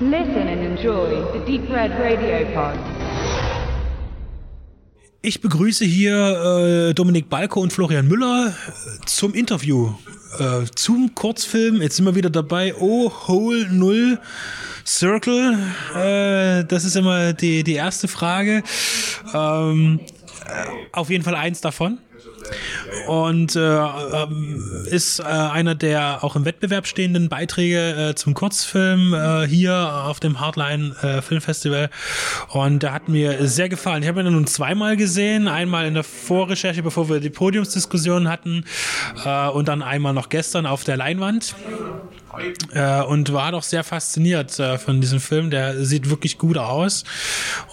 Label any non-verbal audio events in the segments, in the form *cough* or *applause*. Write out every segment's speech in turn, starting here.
Listen and enjoy the Deep Red Radio Pod. Ich begrüße hier äh, Dominik Balko und Florian Müller äh, zum Interview äh, zum Kurzfilm. Jetzt sind wir wieder dabei. Oh, Hole Null Circle. Äh, das ist immer die, die erste Frage. Ähm, äh, auf jeden Fall eins davon und äh, ähm, ist äh, einer der auch im Wettbewerb stehenden Beiträge äh, zum Kurzfilm äh, hier auf dem Hardline äh, Filmfestival und der hat mir sehr gefallen. Ich habe ihn nun zweimal gesehen, einmal in der Vorrecherche, bevor wir die Podiumsdiskussion hatten äh, und dann einmal noch gestern auf der Leinwand äh, und war doch sehr fasziniert äh, von diesem Film. Der sieht wirklich gut aus.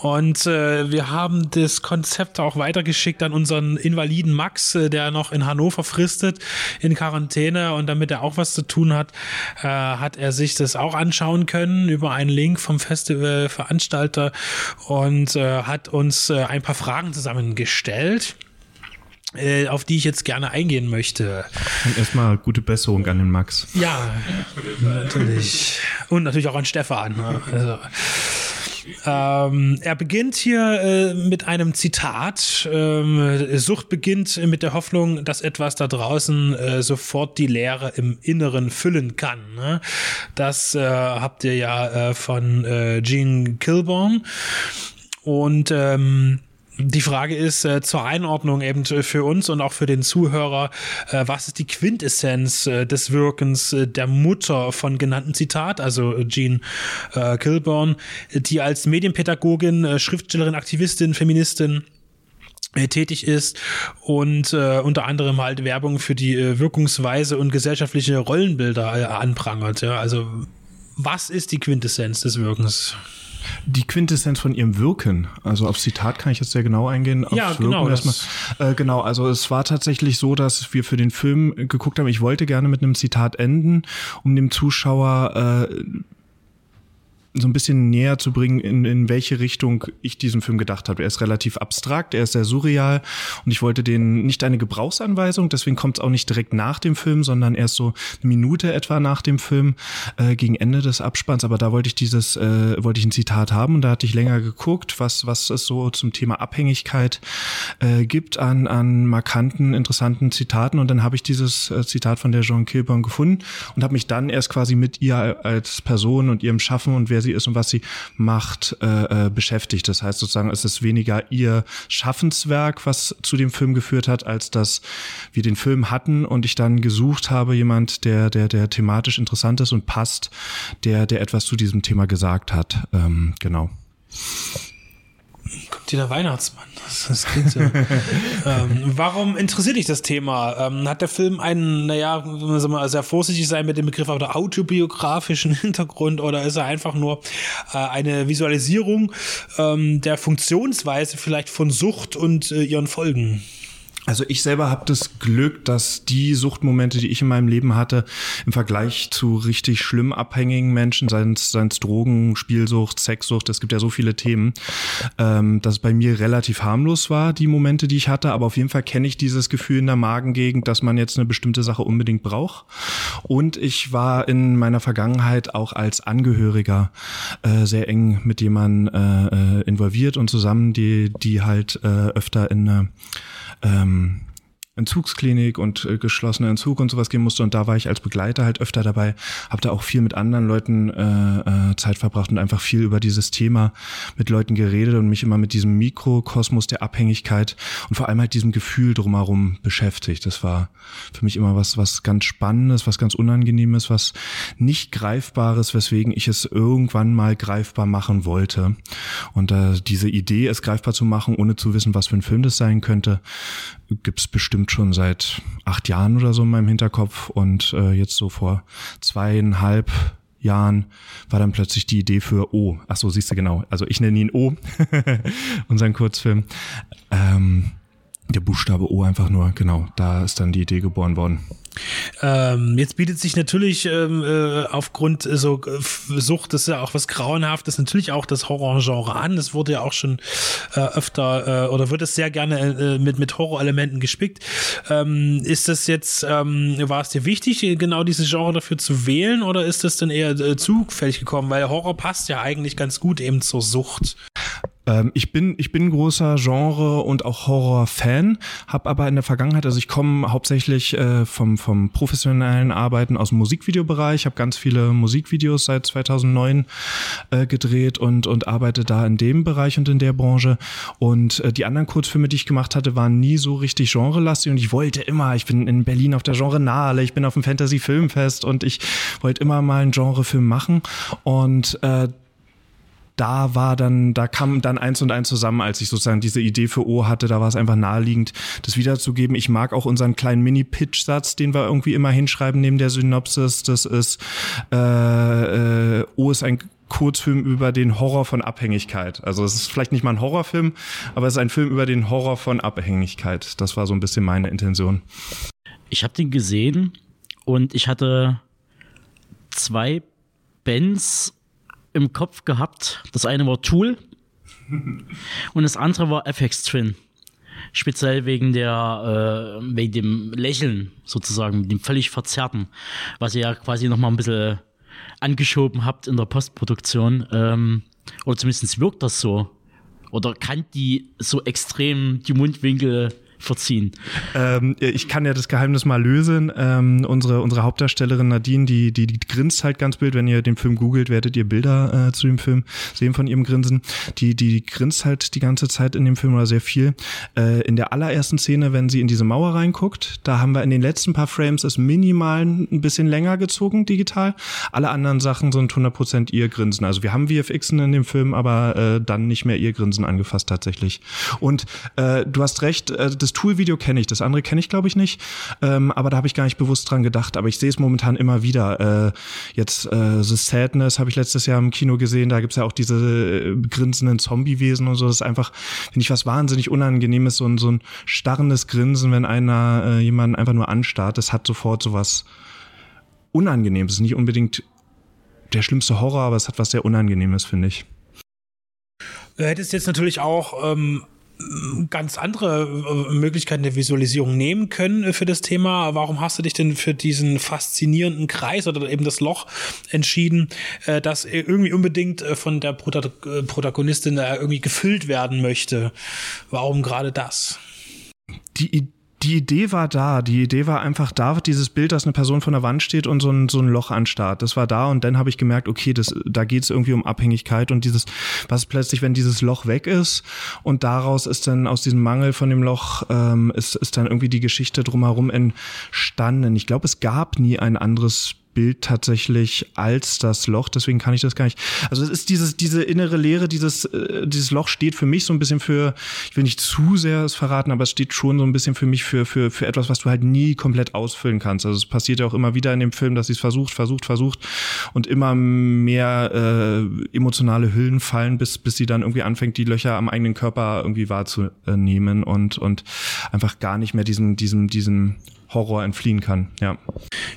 Und äh, wir haben das Konzept auch weitergeschickt an unseren Invaliden Max, der noch in Hannover fristet, in Quarantäne. Und damit er auch was zu tun hat, hat er sich das auch anschauen können über einen Link vom Festivalveranstalter und hat uns ein paar Fragen zusammengestellt äh, auf die ich jetzt gerne eingehen möchte. Und erstmal gute Besserung an den Max. Ja, natürlich. Und natürlich auch an Stefan. Ne? Also, ähm, er beginnt hier äh, mit einem Zitat. Ähm, Sucht beginnt mit der Hoffnung, dass etwas da draußen äh, sofort die Leere im Inneren füllen kann. Ne? Das äh, habt ihr ja äh, von äh, Gene Kilborn. Und ähm, die Frage ist äh, zur Einordnung eben für uns und auch für den Zuhörer, äh, was ist die Quintessenz äh, des Wirkens äh, der Mutter von genannten Zitat, also Jean äh, Kilburn, die als Medienpädagogin, äh, Schriftstellerin, Aktivistin, Feministin äh, tätig ist und äh, unter anderem halt Werbung für die äh, Wirkungsweise und gesellschaftliche Rollenbilder äh, anprangert. Ja? Also was ist die Quintessenz des Wirkens? Die Quintessenz von ihrem Wirken, also aufs Zitat kann ich jetzt sehr genau eingehen. Ja, aufs genau. erstmal. Äh, genau, also es war tatsächlich so, dass wir für den Film geguckt haben, ich wollte gerne mit einem Zitat enden, um dem Zuschauer äh, so ein bisschen näher zu bringen, in, in welche Richtung ich diesen Film gedacht habe. Er ist relativ abstrakt, er ist sehr surreal und ich wollte den nicht eine Gebrauchsanweisung, deswegen kommt es auch nicht direkt nach dem Film, sondern erst so eine Minute etwa nach dem Film, äh, gegen Ende des Abspanns. Aber da wollte ich dieses, äh, wollte ich ein Zitat haben und da hatte ich länger geguckt, was, was es so zum Thema Abhängigkeit äh, gibt an, an markanten, interessanten Zitaten. Und dann habe ich dieses äh, Zitat von der Jean Kilburn gefunden und habe mich dann erst quasi mit ihr als Person und ihrem Schaffen und wer wer sie ist und was sie macht, äh, äh, beschäftigt. Das heißt sozusagen, es ist weniger ihr Schaffenswerk, was zu dem Film geführt hat, als dass wir den Film hatten und ich dann gesucht habe, jemand, der, der, der thematisch interessant ist und passt, der, der etwas zu diesem Thema gesagt hat. Ähm, genau der Weihnachtsmann. Das, das klingt so. *laughs* ähm, warum interessiert dich das Thema? Ähm, hat der Film einen, naja, wir mal sehr vorsichtig sein mit dem Begriff, oder autobiografischen *laughs* Hintergrund oder ist er einfach nur äh, eine Visualisierung ähm, der Funktionsweise vielleicht von Sucht und äh, ihren Folgen? Also ich selber habe das Glück, dass die Suchtmomente, die ich in meinem Leben hatte, im Vergleich zu richtig schlimm abhängigen Menschen, seien es Drogen, Spielsucht, Sexsucht, es gibt ja so viele Themen, ähm, dass es bei mir relativ harmlos war, die Momente, die ich hatte. Aber auf jeden Fall kenne ich dieses Gefühl in der Magengegend, dass man jetzt eine bestimmte Sache unbedingt braucht. Und ich war in meiner Vergangenheit auch als Angehöriger äh, sehr eng mit jemandem äh, äh, involviert und zusammen, die, die halt äh, öfter in eine ähm, Entzugsklinik und äh, geschlossener Entzug und sowas gehen musste und da war ich als Begleiter halt öfter dabei, habe da auch viel mit anderen Leuten äh, äh, Zeit verbracht und einfach viel über dieses Thema mit Leuten geredet und mich immer mit diesem Mikrokosmos der Abhängigkeit und vor allem halt diesem Gefühl drumherum beschäftigt. Das war für mich immer was was ganz Spannendes, was ganz Unangenehmes, was nicht greifbares, weswegen ich es irgendwann mal greifbar machen wollte. Und äh, diese Idee, es greifbar zu machen, ohne zu wissen, was für ein Film das sein könnte, gibt's bestimmt schon seit acht Jahren oder so in meinem Hinterkopf und äh, jetzt so vor zweieinhalb Jahren war dann plötzlich die Idee für O. Ach so, siehst du genau. Also ich nenne ihn O, *laughs* unseren Kurzfilm. Ähm, der Buchstabe O einfach nur, genau, da ist dann die Idee geboren worden. Ähm, jetzt bietet sich natürlich ähm, äh, aufgrund äh, so äh, Sucht, das ist ja auch was Grauenhaftes, natürlich auch das Horrorgenre an. Es wurde ja auch schon äh, öfter oder wird es sehr gerne mit, mit Horrorelementen gespickt. Ähm, ist das jetzt, ähm, war es dir wichtig, genau dieses Genre dafür zu wählen oder ist das dann eher zufällig gekommen? Weil Horror passt ja eigentlich ganz gut eben zur Sucht. Ähm, ich bin ich bin großer Genre und auch Horror-Fan, habe aber in der Vergangenheit, also ich komme hauptsächlich äh, vom vom professionellen Arbeiten aus dem Musikvideobereich, habe ganz viele Musikvideos seit 2009 äh, gedreht und und arbeite da in dem Bereich und in der Branche. Und äh, die anderen Kurzfilme, die ich gemacht hatte, waren nie so richtig genrelastig und ich wollte immer, ich bin in Berlin auf der Genre Nale, ich bin auf dem Fantasy Filmfest und ich wollte immer mal einen Genrefilm machen. Und äh, da war dann, da kam dann eins und eins zusammen, als ich sozusagen diese Idee für O hatte, da war es einfach naheliegend, das wiederzugeben. Ich mag auch unseren kleinen Mini-Pitch-Satz, den wir irgendwie immer hinschreiben neben der Synopsis. Das ist, äh, äh, O ist ein Kurzfilm über den Horror von Abhängigkeit. Also es ist vielleicht nicht mal ein Horrorfilm, aber es ist ein Film über den Horror von Abhängigkeit. Das war so ein bisschen meine Intention. Ich habe den gesehen und ich hatte zwei Bands im Kopf gehabt. Das eine war Tool *laughs* und das andere war FX Twin. Speziell wegen der, äh, wegen dem Lächeln sozusagen, dem völlig verzerrten, was ihr ja quasi noch mal ein bisschen angeschoben habt in der Postproduktion. Ähm, oder zumindest wirkt das so. Oder kann die so extrem die Mundwinkel verziehen. Ähm, ich kann ja das Geheimnis mal lösen. Ähm, unsere, unsere Hauptdarstellerin Nadine, die, die, die grinst halt ganz wild. Wenn ihr den Film googelt, werdet ihr Bilder äh, zu dem Film sehen von ihrem Grinsen. Die, die grinst halt die ganze Zeit in dem Film oder sehr viel. Äh, in der allerersten Szene, wenn sie in diese Mauer reinguckt, da haben wir in den letzten paar Frames es minimal ein bisschen länger gezogen, digital. Alle anderen Sachen sind 100% ihr Grinsen. Also wir haben VFXen in dem Film, aber äh, dann nicht mehr ihr Grinsen angefasst tatsächlich. Und äh, du hast recht, äh, das das Tool-Video kenne ich, das andere kenne ich glaube ich nicht, ähm, aber da habe ich gar nicht bewusst dran gedacht, aber ich sehe es momentan immer wieder. Äh, jetzt äh, The Sadness habe ich letztes Jahr im Kino gesehen, da gibt's ja auch diese äh, grinsenden Zombie-Wesen und so, das ist einfach, finde ich, was wahnsinnig Unangenehmes, so ein, so ein starrendes Grinsen, wenn einer äh, jemanden einfach nur anstarrt, das hat sofort so was Unangenehmes, nicht unbedingt der schlimmste Horror, aber es hat was sehr Unangenehmes, finde ich. Du hättest jetzt natürlich auch ähm, ganz andere äh, Möglichkeiten der Visualisierung nehmen können äh, für das Thema. Warum hast du dich denn für diesen faszinierenden Kreis oder eben das Loch entschieden, äh, das irgendwie unbedingt von der Protagonistin irgendwie gefüllt werden möchte? Warum gerade das? Die Idee die Idee war da. Die Idee war einfach da, dieses Bild, dass eine Person von der Wand steht und so ein, so ein Loch anstarrt. Das war da und dann habe ich gemerkt, okay, das, da geht es irgendwie um Abhängigkeit und dieses, was plötzlich, wenn dieses Loch weg ist und daraus ist dann aus diesem Mangel von dem Loch, ähm, ist, ist dann irgendwie die Geschichte drumherum entstanden. Ich glaube, es gab nie ein anderes Bild tatsächlich als das Loch, deswegen kann ich das gar nicht. Also es ist dieses, diese innere Leere, dieses, äh, dieses Loch steht für mich so ein bisschen für, ich will nicht zu sehr es verraten, aber es steht schon so ein bisschen für mich für, für, für etwas, was du halt nie komplett ausfüllen kannst. Also es passiert ja auch immer wieder in dem Film, dass sie es versucht, versucht, versucht und immer mehr äh, emotionale Hüllen fallen, bis, bis sie dann irgendwie anfängt, die Löcher am eigenen Körper irgendwie wahrzunehmen und, und einfach gar nicht mehr diesem, diesem, diesem Horror entfliehen kann. Ja.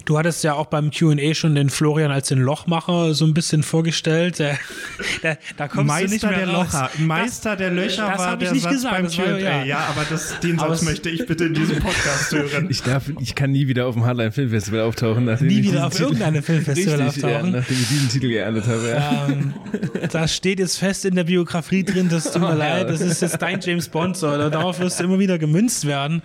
Du hattest ja auch beim Q&A schon den Florian als den Lochmacher so ein bisschen vorgestellt. Da, *laughs* da, da kommst Meister du nicht mehr der raus. Locher. Meister das, der Löcher das war ich der nicht Satz gesagt, beim Q&A. Ja. ja. aber das, den *laughs* Satz möchte ich bitte in diesem Podcast hören. Ich darf, ich kann nie wieder auf dem Hardline Filmfestival auftauchen. Nachdem Nie ich wieder auf Titel, irgendeinem Filmfestival richtig, auftauchen. Ja, nachdem ich diesen Titel geerntet habe. Ja. Ähm, das steht jetzt fest in der Biografie drin, das tut mir Oh, *laughs* ja. leid, das ist jetzt dein James Bond, so, darauf wirst du immer wieder gemünzt werden.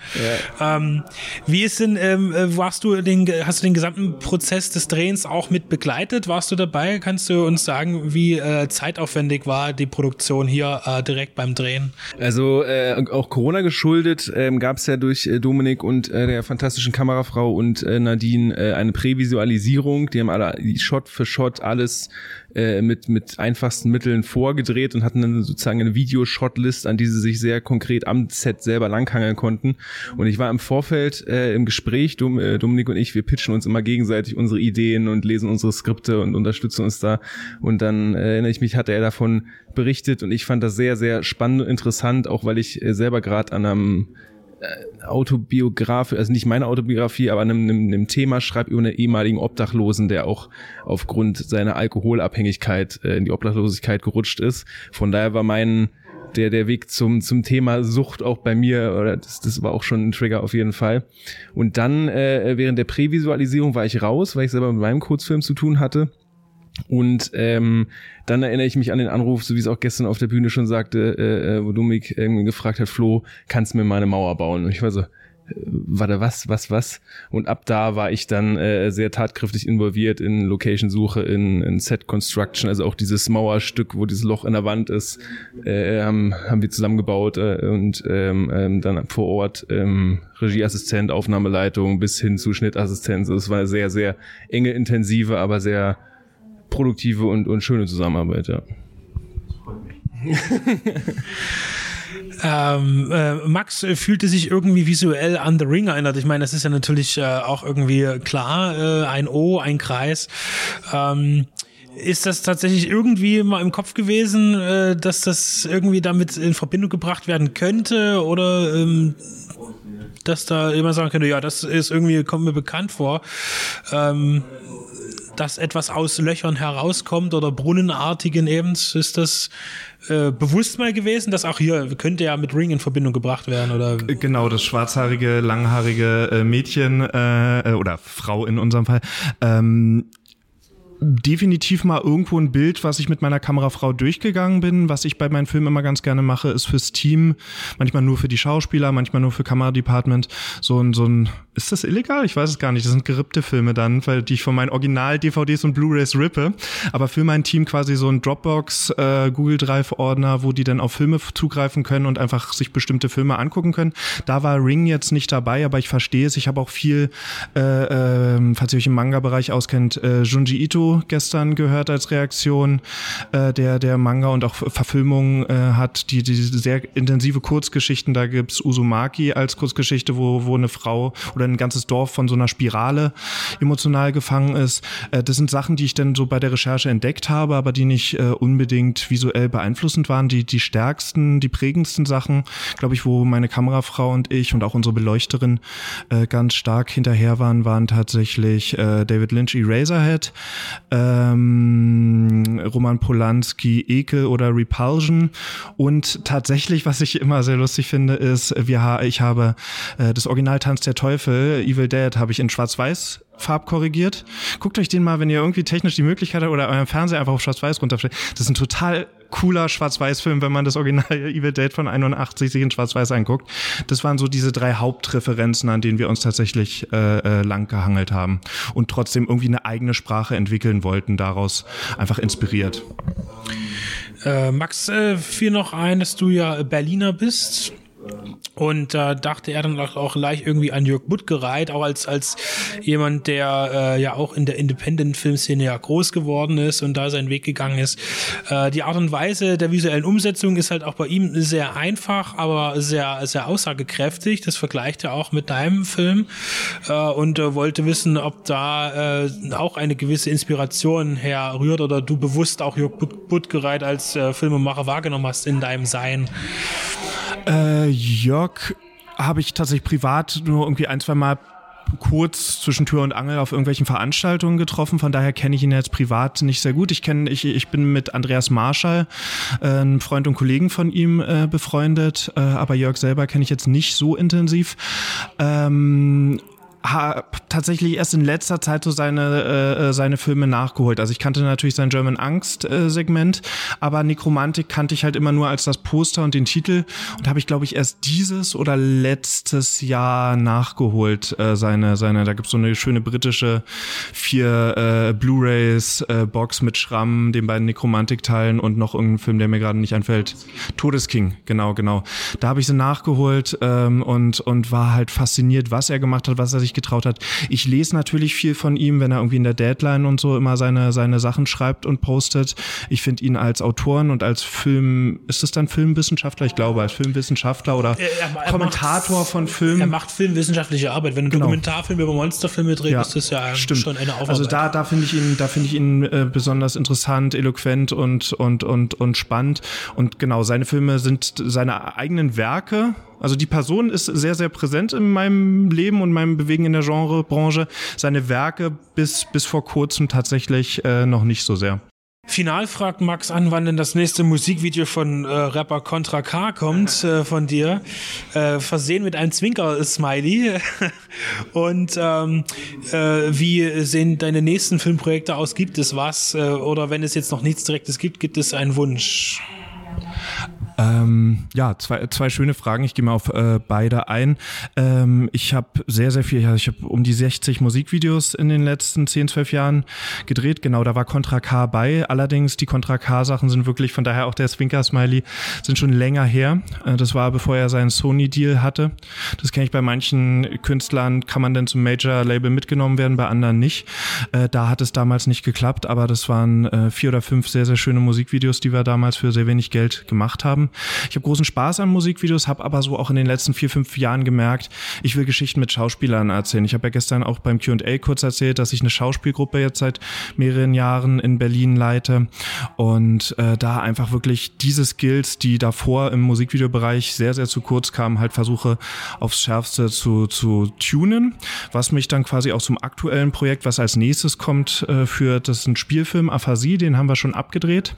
Ähm, wie ist denn, ähm, äh, warst du den, hast du den gesamten Prozess des Drehens auch mit begleitet? Warst du dabei? Kannst du uns sagen, wie äh, zeitaufwendig war die Produktion hier äh, direkt beim Drehen? Also äh, auch Corona geschuldet ähm, gab es ja durch äh, Dominik und äh, der fantastischen Kamerafrau und äh, Nadine eine Prävisualisierung. Die haben alle Shot für Shot alles äh, mit mit einfachsten Mitteln vorgedreht und hatten dann sozusagen eine Videoshotlist, an die sie sich sehr konkret am Set selber langhangeln konnten. Und ich war im Vorfeld äh, im Gespräch, Dom, äh, Dominik und ich, wir pitchen uns immer gegenseitig unsere Ideen und lesen unsere Skripte und unterstützen uns da. Und dann äh, erinnere ich mich, hatte er davon berichtet und ich fand das sehr, sehr spannend und interessant, auch weil ich äh, selber gerade an einem Autobiografie, also nicht meine Autobiografie, aber einem, einem, einem Thema schreibt über einen ehemaligen Obdachlosen, der auch aufgrund seiner Alkoholabhängigkeit äh, in die Obdachlosigkeit gerutscht ist. Von daher war mein der der Weg zum zum Thema Sucht auch bei mir oder das, das war auch schon ein Trigger auf jeden Fall. Und dann äh, während der Prävisualisierung war ich raus, weil ich selber mit meinem Kurzfilm zu tun hatte. Und ähm, dann erinnere ich mich an den Anruf, so wie es auch gestern auf der Bühne schon sagte, äh, äh wo Dominik irgendwie gefragt hat, Flo, kannst du mir mal eine Mauer bauen? Und ich war so, warte, was, was, was? Und ab da war ich dann äh, sehr tatkräftig involviert in Location-Suche, in, in Set-Construction, also auch dieses Mauerstück, wo dieses Loch in der Wand ist, äh, haben, haben wir zusammengebaut äh, und ähm, ähm, dann vor Ort ähm, Regieassistent, Aufnahmeleitung bis hin zu Schnittassistenz. Es war sehr, sehr enge, intensive, aber sehr produktive und, und schöne Zusammenarbeit, ja. Ähm, äh, Max äh, fühlte sich irgendwie visuell an The Ring erinnert. Ich meine, das ist ja natürlich äh, auch irgendwie klar, äh, ein O, ein Kreis. Ähm, ist das tatsächlich irgendwie mal im Kopf gewesen, äh, dass das irgendwie damit in Verbindung gebracht werden könnte oder ähm, dass da jemand sagen könnte, ja, das ist irgendwie, kommt mir bekannt vor. Ähm, dass etwas aus Löchern herauskommt oder brunnenartigen eben, ist das äh, bewusst mal gewesen, dass auch hier könnte ja mit Ring in Verbindung gebracht werden oder? Genau das schwarzhaarige langhaarige äh, Mädchen äh, oder Frau in unserem Fall. Ähm, definitiv mal irgendwo ein Bild, was ich mit meiner Kamerafrau durchgegangen bin. Was ich bei meinen Filmen immer ganz gerne mache, ist fürs Team, manchmal nur für die Schauspieler, manchmal nur für Kameradepartment, so ein, so ein, ist das illegal? Ich weiß es gar nicht. Das sind gerippte Filme dann, weil die ich von meinen Original-DVDs und Blu-rays rippe. Aber für mein Team quasi so ein Dropbox, äh, Google Drive-Ordner, wo die dann auf Filme zugreifen können und einfach sich bestimmte Filme angucken können. Da war Ring jetzt nicht dabei, aber ich verstehe es. Ich habe auch viel, äh, äh, falls ihr euch im Manga-Bereich auskennt, äh, Junji Ito gestern gehört als Reaktion, äh, der, der Manga und auch Verfilmungen äh, hat, die, die sehr intensive Kurzgeschichten, da gibt's Uzumaki als Kurzgeschichte, wo, wo eine Frau oder ein ganzes Dorf von so einer Spirale emotional gefangen ist. Äh, das sind Sachen, die ich dann so bei der Recherche entdeckt habe, aber die nicht äh, unbedingt visuell beeinflussend waren. Die, die stärksten, die prägendsten Sachen, glaube ich, wo meine Kamerafrau und ich und auch unsere Beleuchterin äh, ganz stark hinterher waren, waren tatsächlich äh, David Lynch Eraserhead, ähm, Roman Polanski Ekel oder Repulsion. Und tatsächlich, was ich immer sehr lustig finde, ist, wir, ich habe äh, das Original Tanz der Teufel, Evil Dead, habe ich in Schwarz-Weiß farbkorrigiert. Guckt euch den mal, wenn ihr irgendwie technisch die Möglichkeit habt oder euren Fernseher einfach auf Schwarz-Weiß runterstellt. Das ist ein total cooler Schwarz-Weiß-Film, wenn man das Original *laughs* Evil Dead von 81 sich in Schwarz-Weiß anguckt. Das waren so diese drei Hauptreferenzen, an denen wir uns tatsächlich äh, äh, lang gehangelt haben und trotzdem irgendwie eine eigene Sprache entwickeln wollten, daraus einfach inspiriert. Äh, Max, äh, fiel noch ein, dass du ja Berliner bist. Und da äh, dachte er dann auch gleich irgendwie an Jörg Buttgereit, auch als, als jemand, der äh, ja auch in der Independent-Filmszene ja groß geworden ist und da seinen Weg gegangen ist. Äh, die Art und Weise der visuellen Umsetzung ist halt auch bei ihm sehr einfach, aber sehr, sehr aussagekräftig. Das vergleicht er auch mit deinem Film äh, und äh, wollte wissen, ob da äh, auch eine gewisse Inspiration herrührt oder du bewusst auch Jörg Buttgereit als äh, Filmemacher wahrgenommen hast in deinem Sein. Äh, Jörg habe ich tatsächlich privat nur irgendwie ein, zwei Mal kurz zwischen Tür und Angel auf irgendwelchen Veranstaltungen getroffen. Von daher kenne ich ihn jetzt privat nicht sehr gut. Ich kenne, ich, ich bin mit Andreas Marschall, äh, einem Freund und Kollegen von ihm, äh, befreundet. Äh, aber Jörg selber kenne ich jetzt nicht so intensiv. Ähm, habe tatsächlich erst in letzter Zeit so seine, äh, äh, seine Filme nachgeholt. Also ich kannte natürlich sein German Angst-Segment, äh, aber Nekromantik kannte ich halt immer nur als das Poster und den Titel und habe ich, glaube ich, erst dieses oder letztes Jahr nachgeholt. Äh, seine, seine, da gibt's so eine schöne britische vier äh, Blu-Rays äh, mit Schramm, den beiden Nekromantik-Teilen und noch irgendein Film, der mir gerade nicht einfällt. Todesking, genau, genau. Da habe ich sie nachgeholt ähm, und, und war halt fasziniert, was er gemacht hat, was er sich sich getraut hat. Ich lese natürlich viel von ihm, wenn er irgendwie in der Deadline und so immer seine, seine Sachen schreibt und postet. Ich finde ihn als Autoren und als Film, ist es dann Filmwissenschaftler? Ich glaube, als Filmwissenschaftler oder er, er Kommentator von Filmen. Er macht filmwissenschaftliche Arbeit. Wenn du genau. Dokumentarfilme über Monsterfilme drehst, ja, ist das ja stimmt. schon eine Aufarbeitung. Also da, da finde ich ihn, da finde ich ihn äh, besonders interessant, eloquent und, und, und, und spannend. Und genau, seine Filme sind seine eigenen Werke Also die Person ist sehr, sehr präsent in meinem Leben und meinem Bewegen in der Genrebranche. Seine Werke bis, bis vor kurzem tatsächlich äh, noch nicht so sehr. Final fragt Max an, wann denn das nächste Musikvideo von äh, Rapper Contra K kommt äh, von dir. Äh, versehen mit einem Zwinker-Smiley. *laughs* Und ähm, äh, wie sehen deine nächsten Filmprojekte aus? Gibt es was? Äh, oder wenn es jetzt noch nichts Direktes gibt, gibt es einen Wunsch? Ähm, ja, zwei, zwei schöne Fragen. Ich gehe mal auf äh, beide ein. Ähm, ich habe sehr, sehr viel, ja, ich habe um die 60 Musikvideos in den letzten 10, 12 Jahren gedreht. Genau, da war Contra K bei. Allerdings die Contra K-Sachen sind wirklich, von daher auch der Swinker-Smiley, sind schon länger her. Äh, das war, bevor er seinen Sony-Deal hatte. Das kenne ich bei manchen Künstlern, kann man denn zum Major-Label mitgenommen werden, bei anderen nicht. Äh, da hat es damals nicht geklappt, aber das waren äh, vier oder fünf sehr, sehr schöne Musikvideos, die wir damals für sehr wenig Geld gemacht haben. Ich habe großen Spaß an Musikvideos, habe aber so auch in den letzten vier, fünf Jahren gemerkt, ich will Geschichten mit Schauspielern erzählen. Ich habe ja gestern auch beim Q&A kurz erzählt, dass ich eine Schauspielgruppe jetzt seit mehreren Jahren in Berlin leite und äh, da einfach wirklich diese Skills, die davor im Musikvideobereich sehr, sehr zu kurz kamen, halt versuche aufs Schärfste zu, zu tunen, was mich dann quasi auch zum aktuellen Projekt, was als nächstes kommt, äh, führt. Das ist ein Spielfilm, Aphasie, den haben wir schon abgedreht.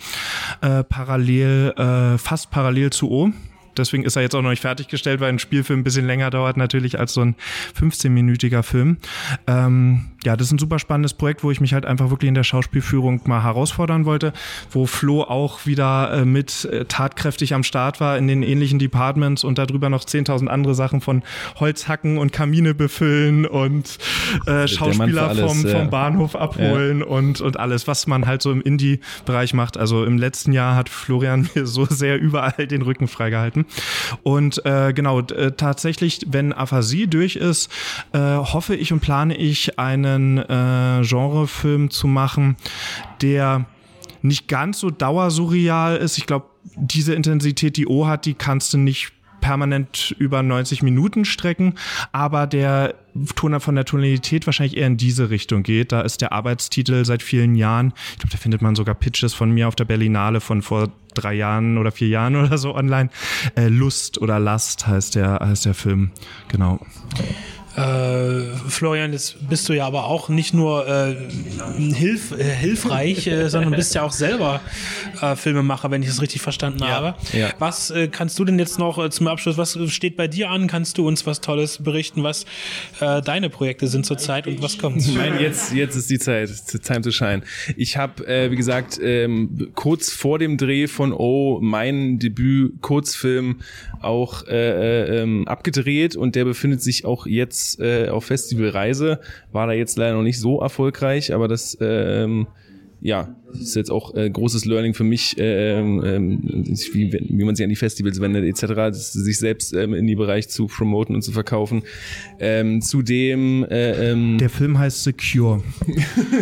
Äh, parallel, äh, fast parallel zu O. Deswegen ist er jetzt auch noch nicht fertiggestellt, weil ein Spielfilm ein bisschen länger dauert natürlich als so ein 15-minütiger Film. Ähm, ja, das ist ein super spannendes Projekt, wo ich mich halt einfach wirklich in der Schauspielführung mal herausfordern wollte, wo Flo auch wieder äh, mit äh, tatkräftig am Start war in den ähnlichen Departments und darüber noch 10.000 andere Sachen von Holzhacken und Kamine befüllen und äh, Schauspieler alles, vom, vom Bahnhof abholen ja. und, und alles, was man halt so im Indie-Bereich macht. Also im letzten Jahr hat Florian *laughs* mir so sehr überall den Rücken freigehalten. Und äh, genau, äh, tatsächlich, wenn Aphasie durch ist, äh, hoffe ich und plane ich eine einen äh, Genrefilm zu machen, der nicht ganz so dauersurreal ist. Ich glaube, diese Intensität, die O hat, die kannst du nicht permanent über 90 Minuten strecken, aber der Toner von der Tonalität wahrscheinlich eher in diese Richtung geht. Da ist der Arbeitstitel seit vielen Jahren, ich glaube, da findet man sogar Pitches von mir auf der Berlinale von vor drei Jahren oder vier Jahren oder so online. Äh, Lust oder Last heißt der, heißt der Film, genau. Äh, Florian, jetzt bist du ja aber auch nicht nur äh, hilf, äh, hilfreich, äh, sondern bist ja auch selber äh, Filmemacher, wenn ich es richtig verstanden ja. habe. Ja. Was äh, kannst du denn jetzt noch zum Abschluss, was steht bei dir an? Kannst du uns was Tolles berichten, was deine Projekte sind zurzeit und was kommt? Nein, jetzt, jetzt ist die Zeit, time to shine. Ich habe, wie gesagt, ähm, kurz vor dem Dreh von O mein Debüt-Kurzfilm auch ähm, abgedreht und der befindet sich auch jetzt jetzt äh, auf Festivalreise, war da jetzt leider noch nicht so erfolgreich, aber das ähm, ja, ist jetzt auch äh, großes Learning für mich, äh, äh, wie, wie man sich an die Festivals wendet etc., sich selbst ähm, in die Bereich zu promoten und zu verkaufen. Ähm, zudem äh, ähm, der Film heißt Secure.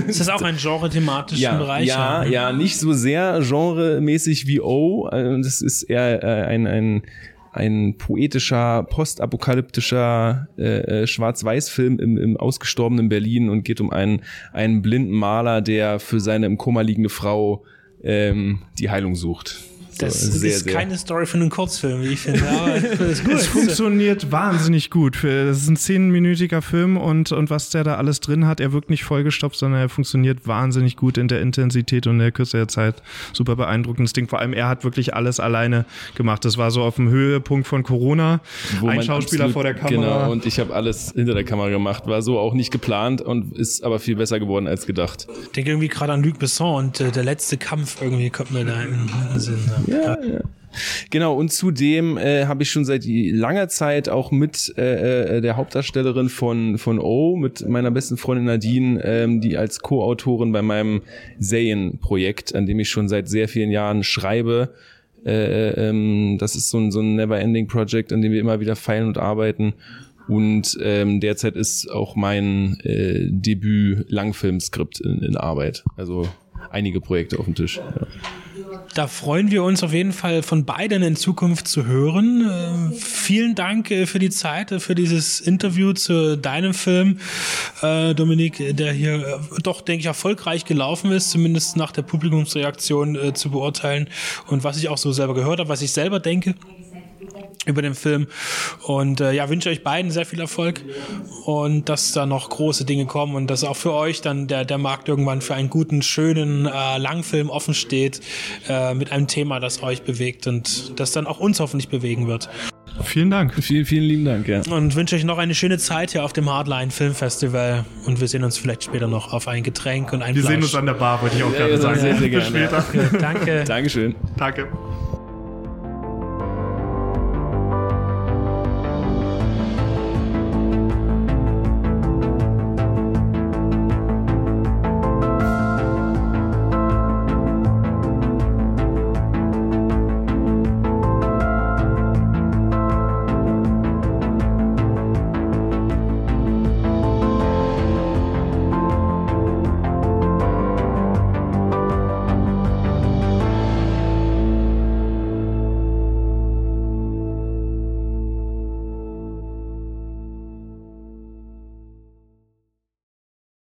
ist das auch ein genre-thematischen ja, Bereich? Ja, ja, nicht so sehr genremäßig wie O. Also das ist eher äh, ein, ein ein poetischer, postapokalyptischer äh, äh, Schwarz-Weiß-Film im, im ausgestorbenen Berlin und geht um einen, einen blinden Maler, der für seine im Koma liegende Frau ähm, die Heilung sucht. Das so, sehr, ist sehr. keine Story für einen Kurzfilm, wie ich finde. Aber *laughs* das Es funktioniert wahnsinnig gut. Das ist ein zehnminütiger Film und, und was der da alles drin hat, er wirkt nicht vollgestopft, sondern er funktioniert wahnsinnig gut in der Intensität und der Kürze der Zeit. Super beeindruckendes Ding. Vor allem, er hat wirklich alles alleine gemacht. Das war so auf dem Höhepunkt von Corona. Wo ein Schauspieler absolut, vor der Kamera. Genau, und ich habe alles hinter der Kamera gemacht. War so auch nicht geplant und ist aber viel besser geworden als gedacht. Ich denke irgendwie gerade an Luc Besson und äh, der letzte Kampf irgendwie kommt mir da in den Sinn. Ja, ja. Genau, und zudem äh, habe ich schon seit langer Zeit auch mit äh, äh, der Hauptdarstellerin von, von O, mit meiner besten Freundin Nadine, ähm, die als Co-Autorin bei meinem Zayn-Projekt, an dem ich schon seit sehr vielen Jahren schreibe, äh, äh ähm, das ist so ein, so ein Never-Ending-Project, an dem wir immer wieder feilen und arbeiten. Und ähm, derzeit ist auch mein äh, Debüt-Langfilmskript in, in Arbeit. Also einige Projekte auf dem Tisch. Ja da freuen wir uns auf jeden Fall von beiden in Zukunft zu hören. Äh, vielen Dank äh, für die Zeit, äh, für dieses Interview zu deinem Film, äh, Dominik, der hier äh, doch, denke ich, erfolgreich gelaufen ist, zumindest nach der Publikumsreaktion zu beurteilen und was ich auch so selber gehört habe, was ich selber denke. Über den Film. Und äh, ja, wünsche euch beiden sehr viel Erfolg und dass da noch große Dinge kommen und dass auch für euch dann der, der Markt irgendwann für einen guten, schönen äh, Langfilm offen steht äh, mit einem Thema, das euch bewegt und das dann auch uns hoffentlich bewegen wird. Vielen Dank. Vielen, vielen lieben Dank, ja. Und wünsche euch noch eine schöne Zeit hier auf dem Hardline Film Festival und wir sehen uns vielleicht später noch auf ein Getränk und ein Wir Fleisch. sehen uns an der Bar, wollte ich auch Ja, gerade ja, sagen. sehr, sehr Bis gerne, später. *laughs* Danke. Dankeschön. Danke.